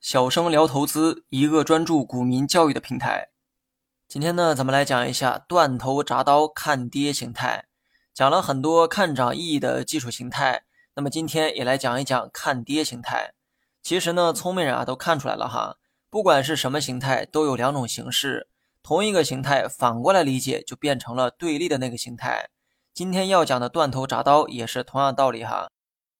小生聊投资，一个专注股民教育的平台。今天呢，咱们来讲一下断头铡刀看跌形态。讲了很多看涨意义的技术形态，那么今天也来讲一讲看跌形态。其实呢，聪明人啊都看出来了哈，不管是什么形态，都有两种形式。同一个形态反过来理解，就变成了对立的那个形态。今天要讲的断头铡刀也是同样道理哈。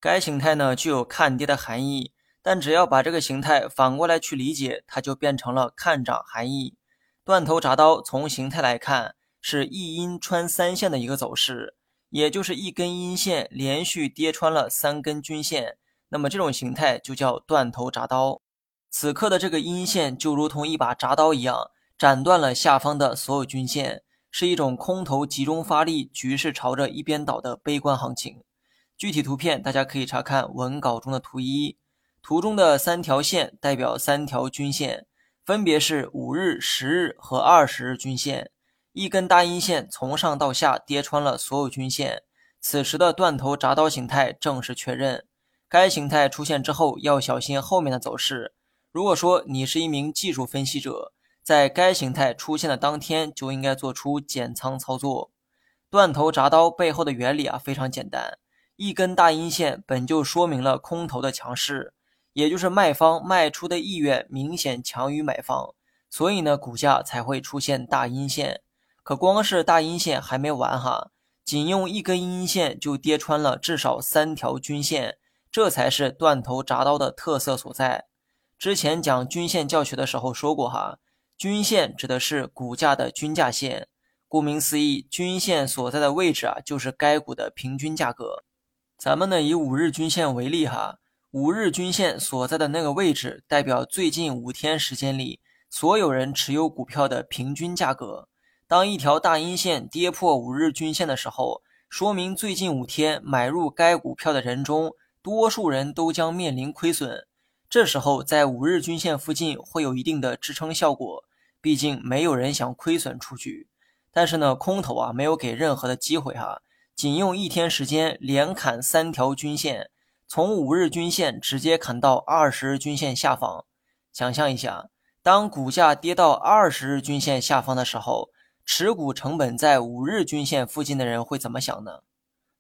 该形态呢具有看跌的含义。但只要把这个形态反过来去理解，它就变成了看涨含义。断头铡刀从形态来看是一阴穿三线的一个走势，也就是一根阴线连续跌穿了三根均线，那么这种形态就叫断头铡刀。此刻的这个阴线就如同一把铡刀一样，斩断了下方的所有均线，是一种空头集中发力、局势朝着一边倒的悲观行情。具体图片大家可以查看文稿中的图一。图中的三条线代表三条均线，分别是五日、十日和二十日均线。一根大阴线从上到下跌穿了所有均线，此时的断头铡刀形态正式确认。该形态出现之后，要小心后面的走势。如果说你是一名技术分析者，在该形态出现的当天就应该做出减仓操作。断头铡刀背后的原理啊非常简单，一根大阴线本就说明了空头的强势。也就是卖方卖出的意愿明显强于买方，所以呢，股价才会出现大阴线。可光是大阴线还没完哈，仅用一根阴线就跌穿了至少三条均线，这才是断头铡刀的特色所在。之前讲均线教学的时候说过哈，均线指的是股价的均价线，顾名思义，均线所在的位置啊，就是该股的平均价格。咱们呢，以五日均线为例哈。五日均线所在的那个位置，代表最近五天时间里所有人持有股票的平均价格。当一条大阴线跌破五日均线的时候，说明最近五天买入该股票的人中，多数人都将面临亏损。这时候，在五日均线附近会有一定的支撑效果，毕竟没有人想亏损出局。但是呢，空头啊没有给任何的机会哈，仅用一天时间连砍三条均线。从五日均线直接砍到二十日均线下方，想象一下，当股价跌到二十日均线下方的时候，持股成本在五日均线附近的人会怎么想呢？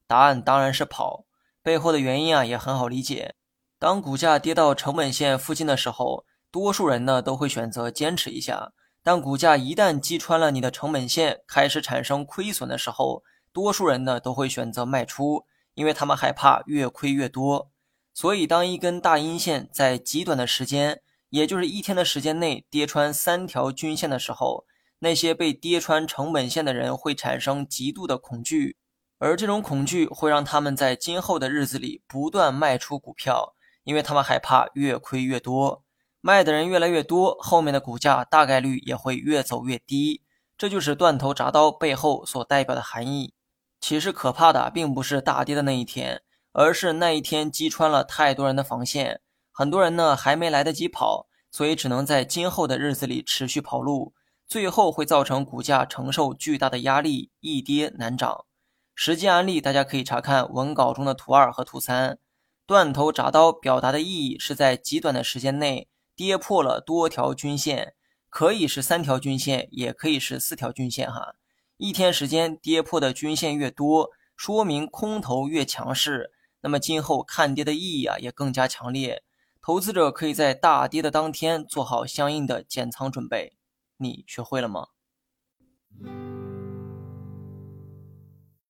答案当然是跑。背后的原因啊也很好理解，当股价跌到成本线附近的时候，多数人呢都会选择坚持一下。但股价一旦击穿了你的成本线，开始产生亏损的时候，多数人呢都会选择卖出。因为他们害怕越亏越多，所以当一根大阴线在极短的时间，也就是一天的时间内跌穿三条均线的时候，那些被跌穿成本线的人会产生极度的恐惧，而这种恐惧会让他们在今后的日子里不断卖出股票，因为他们害怕越亏越多，卖的人越来越多，后面的股价大概率也会越走越低。这就是断头铡刀背后所代表的含义。其实可怕的并不是大跌的那一天，而是那一天击穿了太多人的防线，很多人呢还没来得及跑，所以只能在今后的日子里持续跑路，最后会造成股价承受巨大的压力，一跌难涨。实际案例大家可以查看文稿中的图二和图三。断头铡刀表达的意义是在极短的时间内跌破了多条均线，可以是三条均线，也可以是四条均线哈。一天时间跌破的均线越多，说明空头越强势，那么今后看跌的意义啊也更加强烈。投资者可以在大跌的当天做好相应的减仓准备。你学会了吗？